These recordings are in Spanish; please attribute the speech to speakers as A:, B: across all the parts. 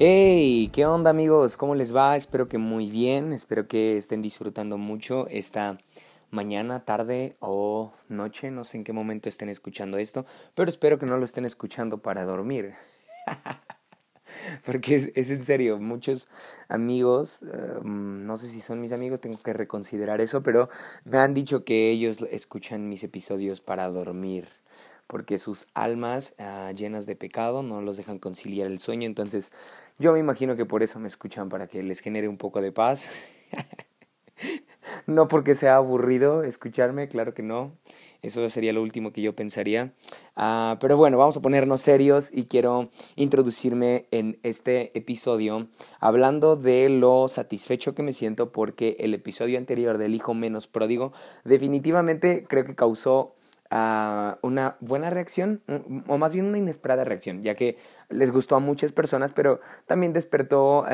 A: Hey, ¿qué onda amigos? ¿Cómo les va? Espero que muy bien, espero que estén disfrutando mucho esta mañana, tarde o noche, no sé en qué momento estén escuchando esto, pero espero que no lo estén escuchando para dormir. Porque es, en serio, muchos amigos, em, no sé si son mis amigos, tengo que reconsiderar eso, pero me han dicho que ellos escuchan mis episodios para dormir porque sus almas ah, llenas de pecado no los dejan conciliar el sueño. Entonces, yo me imagino que por eso me escuchan, para que les genere un poco de paz. no porque sea aburrido escucharme, claro que no. Eso sería lo último que yo pensaría. Ah, pero bueno, vamos a ponernos serios y quiero introducirme en este episodio hablando de lo satisfecho que me siento porque el episodio anterior del Hijo Menos Pródigo definitivamente creo que causó una buena reacción, o más bien una inesperada reacción, ya que les gustó a muchas personas, pero también despertó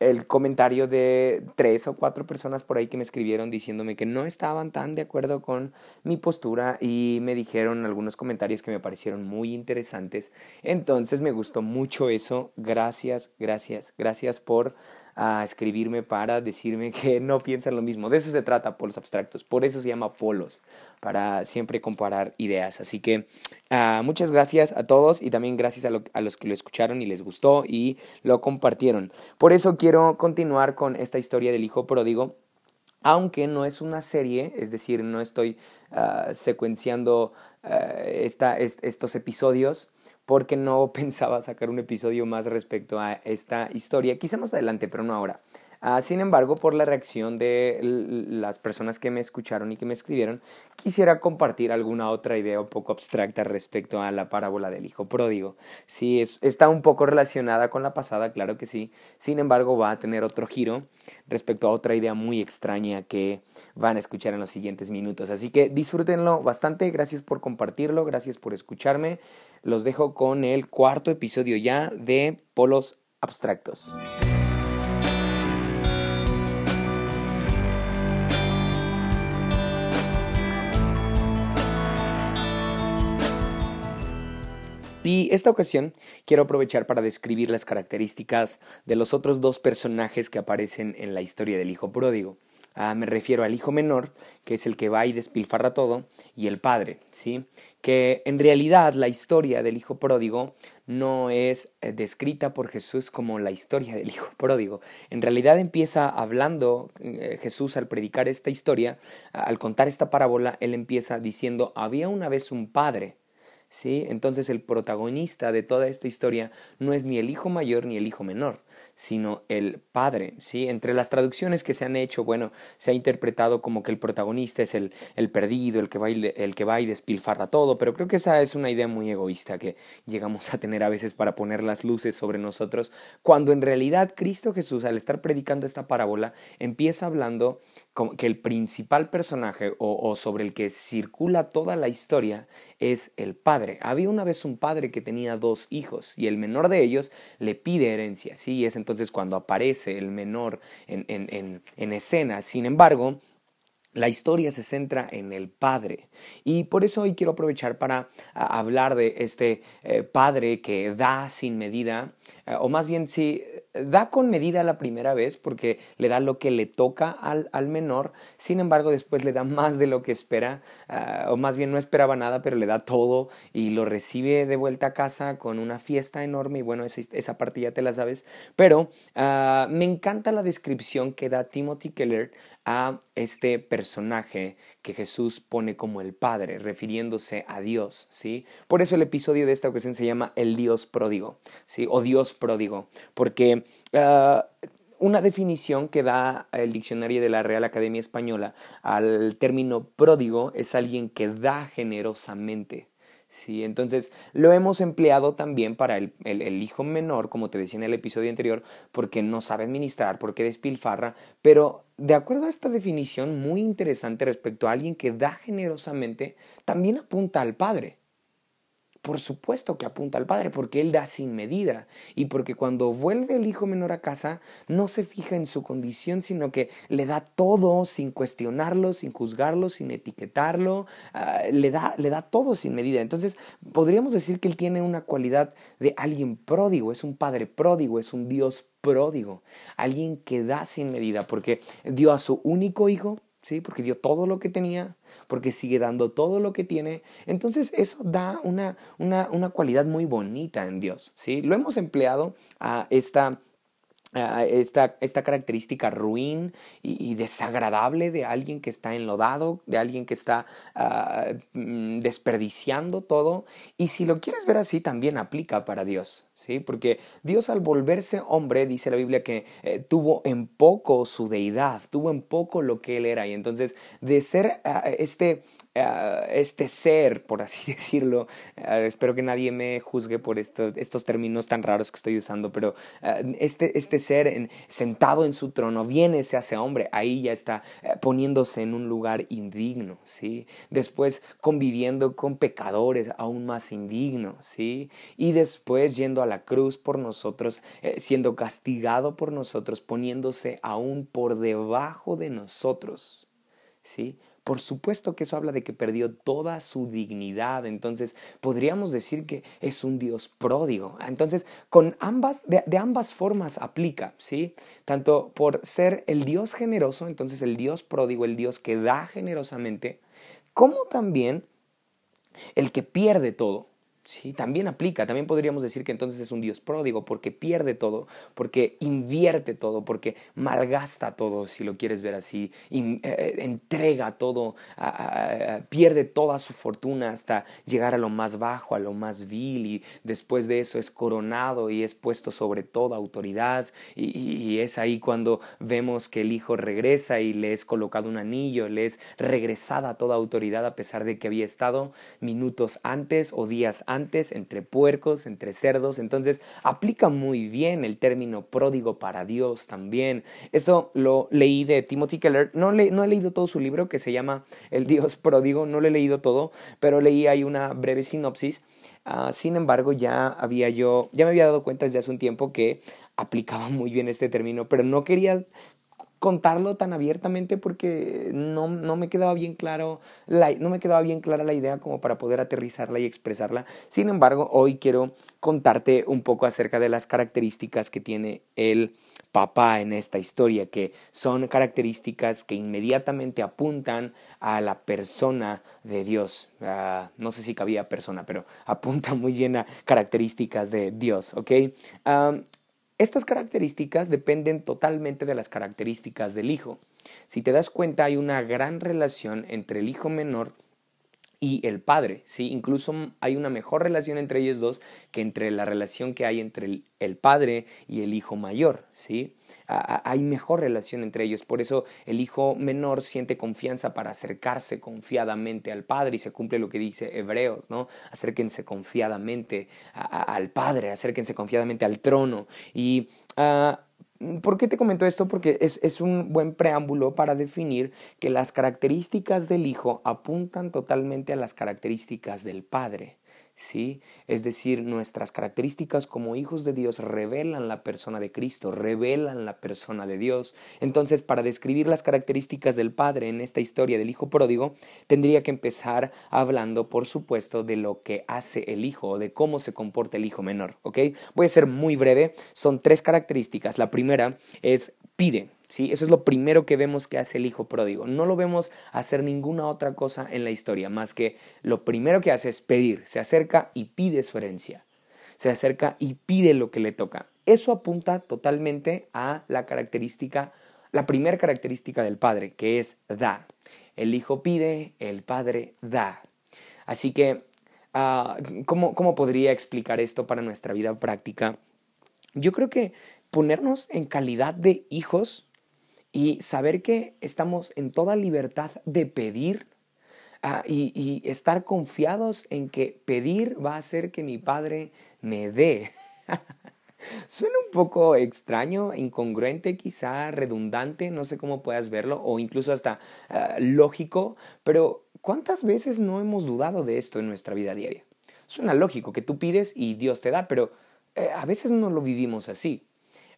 A: el comentario de tres o cuatro personas por ahí que me escribieron diciéndome que no estaban tan de acuerdo con mi postura y me dijeron algunos comentarios que me parecieron muy interesantes. Entonces me gustó mucho eso. Gracias, gracias, gracias por a escribirme para decirme que no piensan lo mismo. De eso se trata polos abstractos, por eso se llama polos, para siempre comparar ideas. Así que uh, muchas gracias a todos y también gracias a, los que lo escucharon y les gustó y lo compartieron. Por eso quiero continuar con esta historia del hijo pródigo. Aunque no es una serie, es decir, no estoy uh, secuenciando uh, esta, est estos episodios, porque no pensaba sacar un episodio más respecto a esta historia, quizá más adelante, pero no ahora. Ah, sin embargo, por la reacción de las personas que me escucharon y que me escribieron, quisiera compartir alguna otra idea un poco abstracta respecto a la parábola del hijo pródigo. Sí, está un poco relacionada con la pasada, claro que sí. Sin embargo, va a tener otro giro respecto a otra idea muy extraña que van a escuchar en los siguientes minutos. Así que disfrútenlo bastante. Gracias por compartirlo, gracias por escucharme. Los dejo con el cuarto episodio ya de Polos Abstractos. Y esta ocasión quiero aprovechar para describir las características de los otros dos personajes que aparecen en la historia del hijo pródigo. Ah, me refiero al hijo menor, que es el que va y despilfarra todo, y el padre, ¿sí? Que en realidad la historia del hijo pródigo no es eh, descrita por Jesús como la historia del hijo pródigo. En realidad empieza hablando eh, Jesús al predicar esta historia, al contar esta parábola, él empieza diciendo, había una vez un padre, ¿sí? Entonces el protagonista de toda esta historia no es ni el hijo mayor ni el hijo menor, sino el padre, ¿sí? Entre las traducciones que se han hecho, bueno, se ha interpretado como que el protagonista es el, el perdido, el que, va y, el que va y despilfarra todo, pero creo que esa es una idea muy egoísta que llegamos a tener a veces para poner las luces sobre nosotros, cuando en realidad Cristo Jesús, al estar predicando esta parábola, empieza hablando que el principal personaje o, sobre el que circula toda la historia es el padre. Había una vez un padre que tenía dos hijos y el menor de ellos le pide herencia. Sí, es entonces cuando aparece el menor en, en, en escena. Sin embargo, la historia se centra en el padre y por eso hoy quiero aprovechar para hablar de este eh, padre que da sin medida, eh, o más bien sí, da con medida la primera vez porque le da lo que le toca al, al menor, sin embargo después le da más de lo que espera, eh, o más bien no esperaba nada, pero le da todo y lo recibe de vuelta a casa con una fiesta enorme y bueno, esa, esa parte ya te la sabes, pero ah, me encanta la descripción que da Timothy Keller a este personaje que Jesús pone como el Padre, refiriéndose a Dios, ¿sí? Por eso el episodio de esta ocasión se llama El Dios pródigo, ¿sí? O Dios pródigo, porque ah, una definición que da el diccionario de la Real Academia Española al término pródigo es alguien que da generosamente, Sí, entonces lo hemos empleado también para el, el, hijo menor, como te decía en el episodio anterior, porque no sabe administrar, porque despilfarra, pero de acuerdo a esta definición muy interesante respecto a alguien que da generosamente, también apunta al padre. Por supuesto que apunta al Padre, porque Él da sin medida y porque cuando vuelve el hijo menor a casa, no se fija en su condición, sino que le da todo sin cuestionarlo, sin juzgarlo, sin etiquetarlo, ah, le, da, le da todo sin medida. Entonces, podríamos decir que Él tiene una cualidad de alguien pródigo, es un Padre pródigo, es un Dios pródigo, alguien que da sin medida, porque dio a su único hijo, ¿sí? porque dio todo lo que tenía, porque sigue dando todo lo que tiene. Entonces eso da una, una, una cualidad muy bonita en Dios. ¿sí? Lo hemos empleado a esta esta, esta, característica ruin y, desagradable de alguien que está enlodado, de alguien que está ah, mm, desperdiciando todo. Y si lo quieres ver así, también aplica para Dios. ¿Sí? Porque Dios al volverse hombre, dice la Biblia que eh, tuvo en poco su deidad, tuvo en poco lo que él era. Y entonces, de ser ah, este eh, este ser, por así decirlo, eh, espero que nadie me juzgue por estos, estos términos tan raros que estoy usando, pero eh, este, este ser sentado en su trono viene, se hace hombre, ahí ya está poniéndose en un lugar indigno, ¿sí? Después conviviendo con pecadores aún más indignos, ¿sí? Y después yendo a la cruz por nosotros, siendo castigado por nosotros, poniéndose aún por debajo de nosotros, ¿sí? Por supuesto que eso habla de que perdió toda su dignidad. Entonces, podríamos decir que es un Dios pródigo. Entonces, con ambas, de, ambas formas aplica, ¿sí? Tanto por ser el Dios generoso, entonces el Dios pródigo, el Dios que da generosamente, como también el que pierde todo. Sí, también aplica, también podríamos decir que entonces es un Dios pródigo porque pierde todo, porque invierte todo, porque malgasta todo, si lo quieres ver así, eh, entrega todo, pierde toda su fortuna hasta llegar a lo más bajo, a lo más vil y después de eso es coronado y es puesto sobre toda autoridad y, y es ahí cuando vemos que el Hijo regresa y le es colocado un anillo, le es regresada toda autoridad a pesar de que había estado minutos antes o días antes entre puercos, entre cerdos. Entonces aplica muy bien el término pródigo para Dios también. Eso lo leí de Timothy Keller. No, no he leído todo su libro que se llama El Dios pródigo, no lo he leído todo, pero leí ahí una breve sinopsis. Ah, sin embargo, ya había yo, ya me había dado cuenta desde hace un tiempo que aplicaba muy bien este término, pero no quería contarlo tan abiertamente porque no, no, me quedaba bien claro la, no me quedaba bien clara la idea como para poder aterrizarla y expresarla. Sin embargo, hoy quiero contarte un poco acerca de las características que tiene el papá en esta historia, que son características que inmediatamente apuntan a la persona de Dios. Ah, no sé si cabía persona, pero apunta muy bien a características de Dios, ¿ok? Ah, estas características dependen totalmente de las características del hijo. Si te das cuenta, hay una gran relación entre el hijo menor el padre, ¿sí? Incluso hay una mejor relación entre ellos dos que entre la relación que hay entre el, padre y el hijo mayor, ¿sí? hay mejor relación entre ellos. Por eso el hijo menor siente confianza para acercarse confiadamente al padre y se cumple lo que dice Hebreos, ¿no? Acérquense confiadamente al padre, acérquense confiadamente al trono. Y ah, ¿Por qué te comento esto? Porque es, es, un buen preámbulo para definir que las características del Hijo apuntan totalmente a las características del Padre. ¿Sí? Es decir, nuestras características como hijos de Dios revelan la persona de Cristo, revelan la persona de Dios. Entonces, para describir las características del Padre en esta historia del Hijo pródigo, tendría que empezar hablando, por supuesto, de lo que hace el Hijo o de cómo se comporta el Hijo menor, ¿ok? Voy a ser muy breve, son tres características. La primera es pide, ¿sí? Eso es lo primero que vemos que hace el hijo pródigo. No lo vemos hacer ninguna otra cosa en la historia, más que lo primero que hace es pedir, se acerca y pide su herencia, se acerca y pide lo que le toca. Eso apunta totalmente a la característica, la primera característica del padre, que es da. El hijo pide, el padre da. Así que, ah, ¿cómo, ¿cómo podría explicar esto para nuestra vida práctica? Yo creo que ponernos en calidad de hijos y saber que estamos en toda libertad de pedir ah, y, estar confiados en que pedir va a hacer que mi padre me dé. Suena un poco extraño, incongruente, quizá redundante, no sé cómo puedas verlo, o incluso hasta ah, lógico, pero ¿cuántas veces no hemos dudado de esto en nuestra vida diaria? suena lógico que tú pides y Dios te da, pero eh, a veces no lo vivimos así.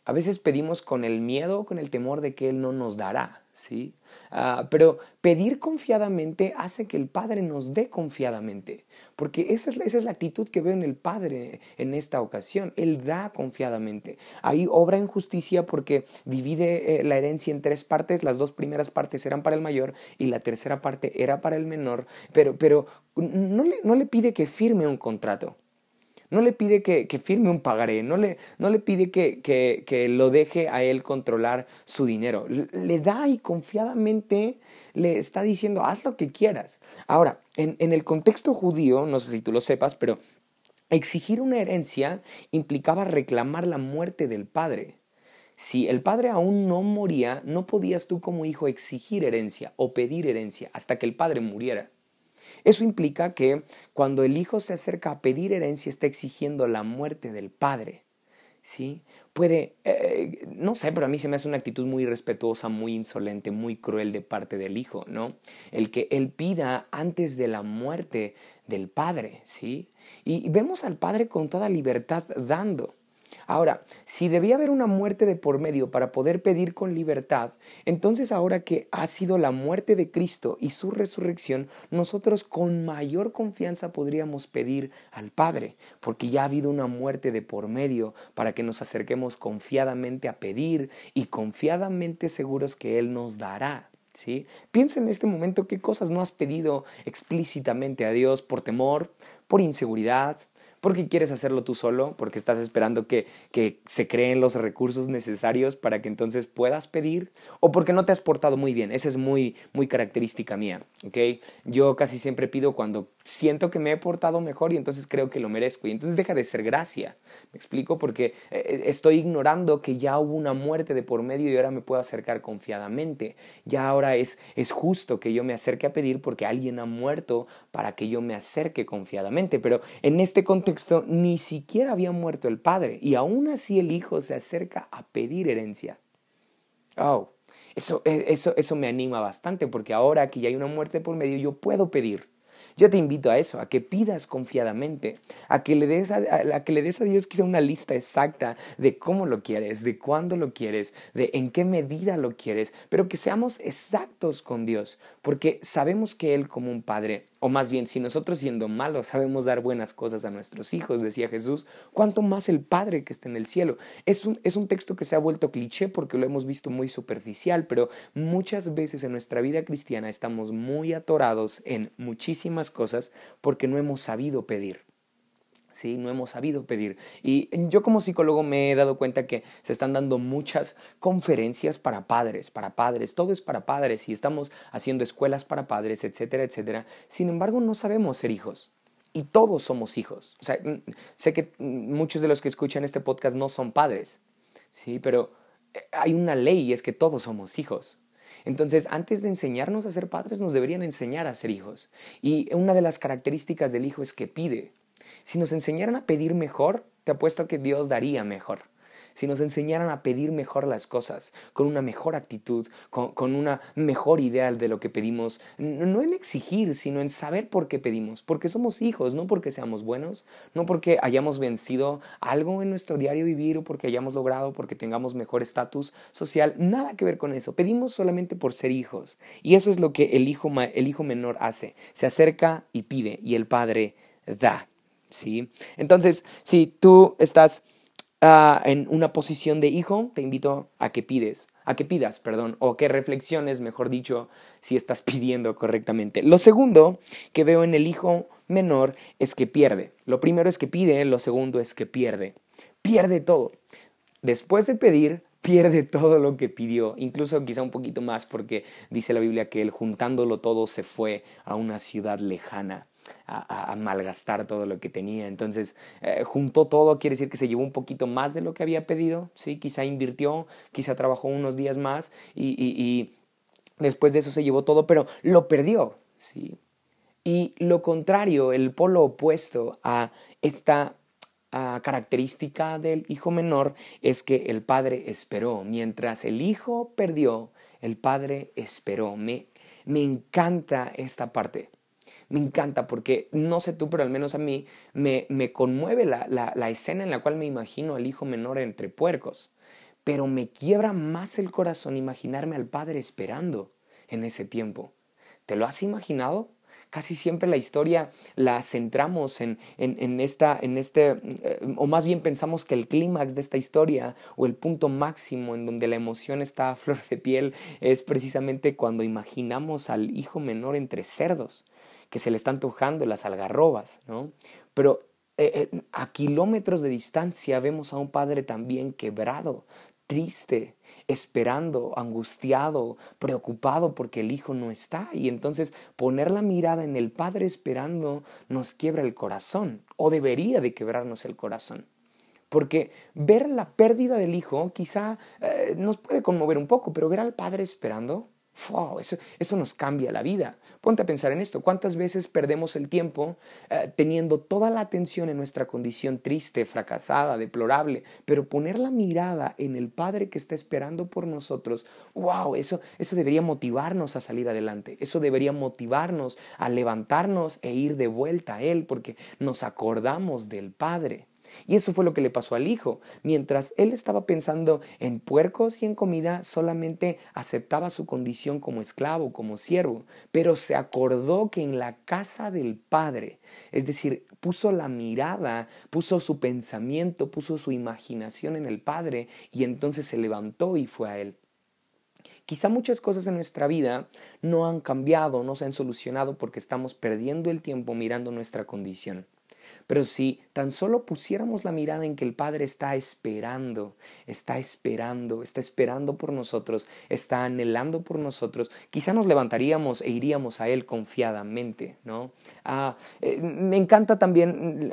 A: A veces pedimos con el miedo, con el temor de que Él no nos dará, ¿sí? Ah, pero pedir confiadamente hace que el Padre nos dé confiadamente, porque esa es, esa es la actitud que veo en el Padre en esta ocasión. Él da confiadamente. Ahí obra en justicia porque divide eh, la herencia en tres partes. Las dos primeras partes eran para el mayor y la tercera parte era para el menor, pero, pero no, le, no le pide que firme un contrato. No le pide que, firme un pagaré, no le, no le pide que, que, lo deje a él controlar su dinero. Le da y confiadamente le está diciendo, haz lo que quieras. Ahora, en, en el contexto judío, no sé si tú lo sepas, pero exigir una herencia implicaba reclamar la muerte del padre. Si el padre aún no moría, no podías tú como hijo exigir herencia o pedir herencia hasta que el padre muriera. Eso implica que cuando el hijo se acerca a pedir herencia está exigiendo la muerte del padre. ¿Sí? Puede, eh, no sé, pero a mí se me hace una actitud muy irrespetuosa, muy insolente, muy cruel de parte del hijo, ¿no? El que él pida antes de la muerte del padre, ¿sí? Y vemos al padre con toda libertad dando. Ahora, si debía haber una muerte de por medio para poder pedir con libertad, entonces ahora que ha sido la muerte de Cristo y su resurrección, nosotros con mayor confianza podríamos pedir al Padre, porque ya ha habido una muerte de por medio para que nos acerquemos confiadamente a pedir y confiadamente seguros que Él nos dará. ¿Sí? Piensa en este momento qué cosas no has pedido explícitamente a Dios por temor, por inseguridad, porque quieres hacerlo tú solo, porque estás esperando que, que se creen los recursos necesarios para que entonces puedas pedir, o porque no te has portado muy bien. Esa es muy, muy característica mía, ¿ok? Yo casi siempre pido cuando siento que me he portado mejor y entonces creo que lo merezco, y entonces deja de ser gracia. ¿Me explico? Porque eh, eh, estoy ignorando que ya hubo una muerte de por medio y ahora me puedo acercar confiadamente. Ya ahora es, es justo que yo me acerque a pedir porque alguien ha muerto para que yo me acerque confiadamente. Pero en este contexto, ni siquiera había muerto el padre y aún así el hijo se acerca a pedir herencia. Oh, eso, eh, eso, eso me anima bastante porque ahora que ya hay una muerte por medio yo puedo pedir. Yo te invito a eso, a que pidas confiadamente, a que le des a, que le des a Dios quizá una lista exacta de cómo lo quieres, de cuándo lo quieres, de en qué medida lo quieres, pero que seamos exactos con Dios, porque sabemos que Él como un Padre o más bien, si nosotros siendo malos sabemos dar buenas cosas a nuestros hijos, decía Jesús, ¿cuánto más el Padre que está en el cielo? Es un, es un texto que se ha vuelto cliché porque lo hemos visto muy superficial, pero muchas veces en nuestra vida cristiana estamos muy atorados en muchísimas cosas porque no hemos sabido pedir. ¿Sí? No hemos sabido pedir. Y yo como psicólogo me he dado cuenta que se están dando muchas conferencias para padres, para padres, todo es para padres y estamos haciendo escuelas para padres, etcétera, etcétera. Sin embargo, no sabemos ser hijos. Y todos somos hijos. Sé que muchos de los que escuchan este podcast no son padres, ¿sí? Pero eh, hay una ley y es que todos somos hijos. Entonces, antes de enseñarnos a ser padres, nos deberían enseñar a ser hijos. Y una de las características del hijo es que pide. Si nos enseñaran a pedir mejor, te apuesto que Dios daría mejor. Si nos enseñaran a pedir mejor las cosas, con una mejor actitud, con, una mejor idea de lo que pedimos, no en exigir, sino en saber por qué pedimos, porque somos hijos, no porque seamos buenos, no porque hayamos vencido algo en nuestro diario vivir o porque hayamos logrado, porque tengamos mejor estatus social, nada que ver con eso, pedimos solamente por ser hijos. Y eso es lo que el hijo, el hijo menor hace, se acerca y pide, y el padre da. ¿Sí? Entonces, si tú estás ah, en una posición de hijo, te invito a que pides, a que pidas, perdón, o que reflexiones, mejor dicho, si estás pidiendo correctamente. Lo segundo que veo en el hijo menor es que pierde. Lo primero es que pide, lo segundo es que pierde. Pierde todo. Después de pedir, pierde todo lo que pidió, incluso quizá un poquito más porque dice la Biblia que él juntándolo todo se fue a una ciudad lejana a, malgastar todo lo que tenía. Entonces, eh, juntó todo, quiere decir que se llevó un poquito más de lo que había pedido, ¿sí? Quizá invirtió, quizá trabajó unos días más y, después de eso se llevó todo, pero lo perdió, ¿sí? Y lo contrario, el polo opuesto a esta característica del hijo menor es que el padre esperó. Mientras el hijo perdió, el padre esperó. Me, me encanta esta parte. Me encanta porque no sé tú, pero al menos a mí me, me conmueve la, la, escena en la cual me imagino al hijo menor entre puercos. Pero me quiebra más el corazón imaginarme al padre esperando en ese tiempo. ¿Te lo has imaginado? Casi siempre la historia la centramos en, en, esta, en este, eh, o más bien pensamos que el clímax de esta historia o el punto máximo en donde la emoción está a flor de piel es precisamente cuando imaginamos al hijo menor entre cerdos, que se le están antojando las algarrobas, ¿no? Pero eh, eh, a kilómetros de distancia vemos a un padre también quebrado, triste, esperando, angustiado, preocupado porque el hijo no está. Y entonces poner la mirada en el Padre esperando nos quiebra el corazón, o debería de quebrarnos el corazón. Porque ver la pérdida del hijo quizá eh, nos puede conmover un poco, pero ver al Padre esperando, eso, nos cambia la vida. Ponte a pensar en esto. ¿Cuántas veces perdemos el tiempo eh, teniendo toda la atención en nuestra condición triste, fracasada, deplorable? Pero poner la mirada en el Padre que está esperando por nosotros, wow, eso, eso debería motivarnos a salir adelante. Eso debería motivarnos a levantarnos e ir de vuelta a Él porque nos acordamos del Padre. Y eso fue lo que le pasó al hijo. Mientras él estaba pensando en puercos y en comida, solamente aceptaba su condición como esclavo, como siervo, pero se acordó que en la casa del Padre, es decir, puso la mirada, puso su pensamiento, puso su imaginación en el Padre y entonces se levantó y fue a él. Quizá muchas cosas en nuestra vida no han cambiado, no se han solucionado porque estamos perdiendo el tiempo mirando nuestra condición. Pero si tan solo pusiéramos la mirada en que el Padre está esperando, está esperando, está esperando por nosotros, está anhelando por nosotros, quizá nos levantaríamos e iríamos a Él confiadamente, ¿no? Ah, eh, me encanta también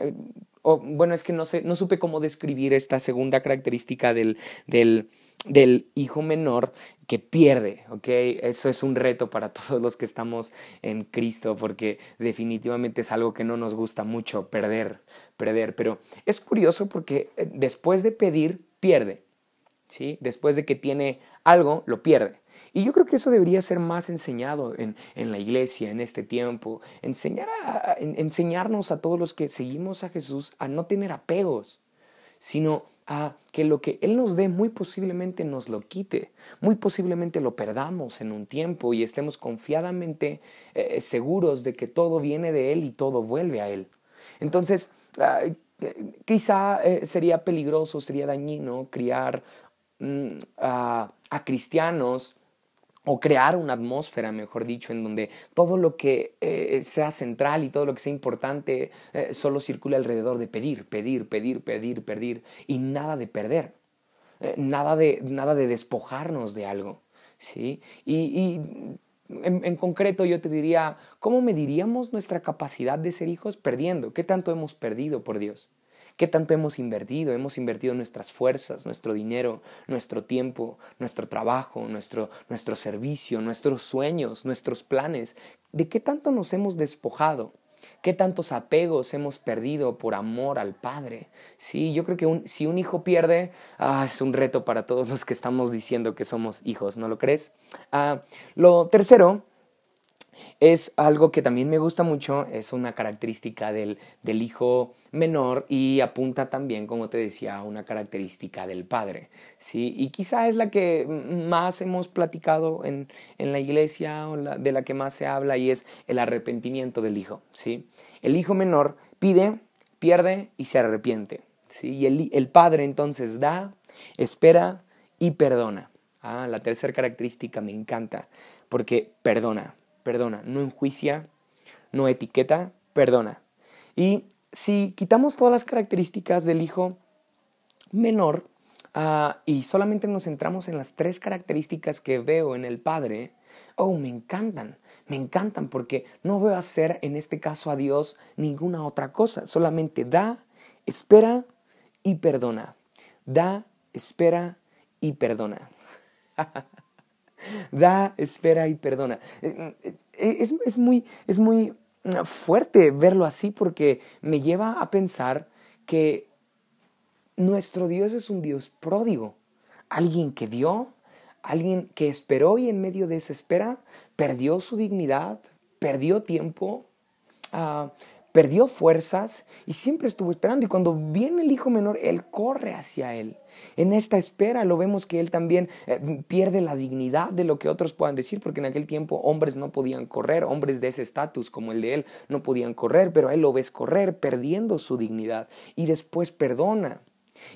A: eh, bueno, es que no, sé, no supe cómo describir esta segunda característica del, del, del hijo menor que pierde, ¿ok? Eso es un reto para todos los que estamos en Cristo, porque definitivamente es algo que no nos gusta mucho, perder, perder. Pero es curioso porque eh, después de pedir, pierde, ¿sí? Después de que tiene algo, lo pierde. Y yo creo que eso debería ser más enseñado en, la iglesia en este tiempo. Enseñar a, enseñarnos a todos los que seguimos a Jesús a no tener apegos, sino a que lo que Él nos dé muy posiblemente nos lo quite, muy posiblemente lo perdamos en un tiempo y estemos confiadamente eh, seguros de que todo viene de Él y todo vuelve a Él. Entonces, quizá eh, sería peligroso, sería dañino criar mm, a cristianos o crear una atmósfera, mejor dicho, en donde todo lo que eh, sea central y todo lo que sea importante eh, solo circula alrededor de pedir, pedir, pedir, pedir, pedir y nada de perder, eh, nada, de, nada de despojarnos de algo. ¿sí? Y, en, en, concreto yo te diría, ¿cómo mediríamos nuestra capacidad de ser hijos? Perdiendo. ¿Qué tanto hemos perdido por Dios? ¿Qué tanto hemos invertido? Hemos invertido nuestras fuerzas, nuestro dinero, nuestro tiempo, nuestro trabajo, nuestro, nuestro servicio, nuestros sueños, nuestros planes. ¿De qué tanto nos hemos despojado? ¿Qué tantos apegos hemos perdido por amor al Padre? Sí, yo creo que si un hijo pierde, ah, es un reto para todos los que estamos diciendo que somos hijos, ¿no lo crees? Ah, lo tercero es algo que también me gusta mucho, es una característica del, del hijo menor y apunta también, como te decía, a una característica del padre. ¿sí? Y quizá es la que más hemos platicado en, en la iglesia o de la que más se habla y es el arrepentimiento del hijo. ¿sí? El hijo menor pide, pierde y se arrepiente. ¿sí? Y el, el padre entonces da, espera y perdona. Ah, la tercera característica me encanta porque perdona perdona, no enjuicia, no etiqueta, perdona. Y si quitamos todas las características del hijo menor ah, y solamente nos centramos en las tres características que veo en el padre, oh, me encantan, me encantan porque no veo hacer en este caso a Dios ninguna otra cosa, solamente da, espera y perdona. Da, espera y perdona. da, espera y perdona. Eh, eh, eh, es, muy, es muy mm, fuerte verlo así porque me lleva a pensar que nuestro Dios es un Dios pródigo, alguien que dio, alguien que esperó y en medio de esa espera perdió su dignidad, perdió tiempo, ah, perdió fuerzas y siempre estuvo esperando. Y cuando viene el hijo menor, él corre hacia él. En esta espera lo vemos que él también eh, pierde la dignidad de lo que otros puedan decir, porque en aquel tiempo hombres no podían correr, hombres de ese estatus como el de él no podían correr, pero a él lo ves correr perdiendo su dignidad y después perdona.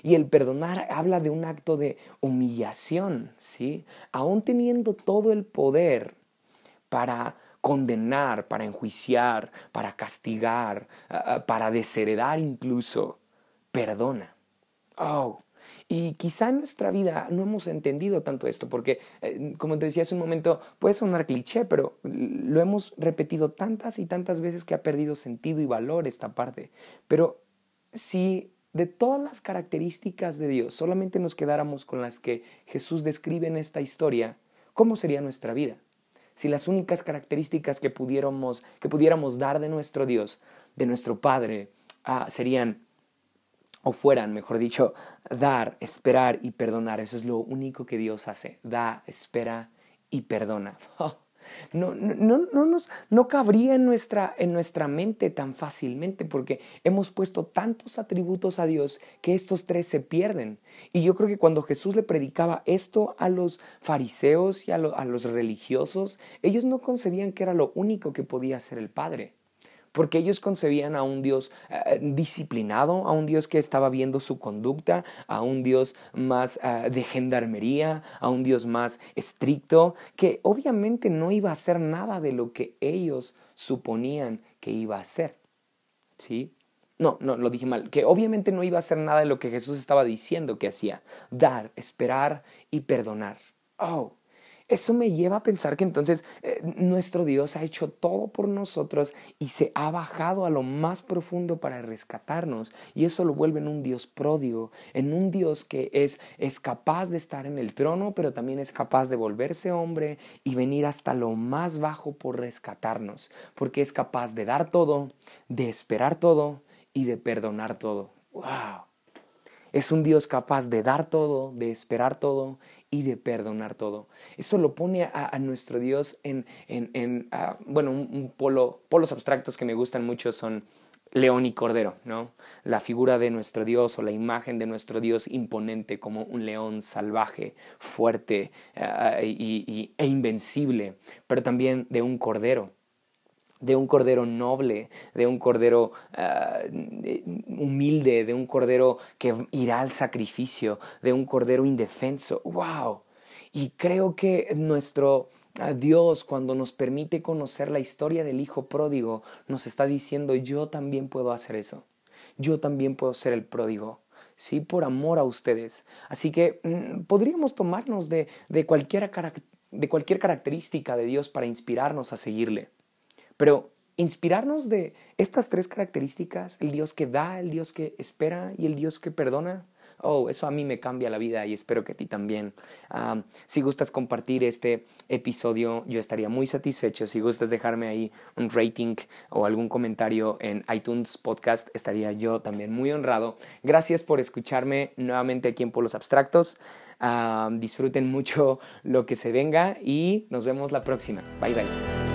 A: Y el perdonar habla de un acto de humillación, ¿sí? Aún teniendo todo el poder para condenar, para enjuiciar, para castigar, ah, ah, para desheredar incluso, perdona. Oh, y quizá en nuestra vida no hemos entendido tanto esto, porque, eh, como te decía hace un momento, puede sonar cliché, pero lo hemos repetido tantas y tantas veces que ha perdido sentido y valor esta parte. Pero si de todas las características de Dios solamente nos quedáramos con las que Jesús describe en esta historia, ¿cómo sería nuestra vida? Si las únicas características que pudiéramos, que pudiéramos dar de nuestro Dios, de nuestro Padre, ah, serían o fueran, mejor dicho, dar, esperar y perdonar. Eso es lo único que Dios hace. Da, espera y perdona. No, no, no, nos, no cabría en nuestra, en nuestra mente tan fácilmente porque hemos puesto tantos atributos a Dios que estos tres se pierden. Y yo creo que cuando Jesús le predicaba esto a los fariseos y a, a los religiosos, ellos no concebían que era lo único que podía hacer el Padre porque ellos concebían a un Dios eh, disciplinado, a un Dios que estaba viendo su conducta, a un Dios más eh, de gendarmería, a un Dios más estricto, que obviamente no iba a hacer nada de lo que ellos suponían que iba a hacer. ¿Sí? No, no, lo dije mal, que obviamente no iba a hacer nada de lo que Jesús estaba diciendo que hacía, dar, esperar y perdonar. Oh, eso me lleva a pensar que entonces eh, nuestro Dios ha hecho todo por nosotros y se ha bajado a lo más profundo para rescatarnos. Y eso lo vuelve en un Dios pródigo, en un Dios que es, es capaz de estar en el trono, pero también es capaz de volverse hombre y venir hasta lo más bajo por rescatarnos, porque es capaz de dar todo, de esperar todo y de perdonar todo. ¡Wow! Es un Dios capaz de dar todo, de esperar todo y de perdonar todo. Eso lo pone a, nuestro Dios en, en, bueno, un, polo, polos abstractos que me gustan mucho son león y cordero, ¿no? La figura de nuestro Dios o la imagen de nuestro Dios imponente como un león salvaje, fuerte y, e invencible, pero también de un cordero de un cordero noble, de un cordero ah, humilde, de un cordero que irá al sacrificio, de un cordero indefenso. ¡Wow! Y creo que nuestro ah, Dios, cuando nos permite conocer la historia del Hijo pródigo, nos está diciendo, yo también puedo hacer eso. Yo también puedo ser el pródigo. Sí, por amor a ustedes. Así que mm, podríamos tomarnos de, de, de cualquier característica de Dios para inspirarnos a seguirle. Pero inspirarnos de estas tres características, el Dios que da, el Dios que espera y el Dios que perdona, oh, eso a mí me cambia la vida y espero que a ti también. si gustas compartir este episodio, yo estaría muy satisfecho. Si gustas dejarme ahí un rating o algún comentario en iTunes Podcast, estaría yo también muy honrado. Gracias por escucharme nuevamente aquí en Polos Abstractos. disfruten mucho lo que se venga y nos vemos la próxima. Bye bye.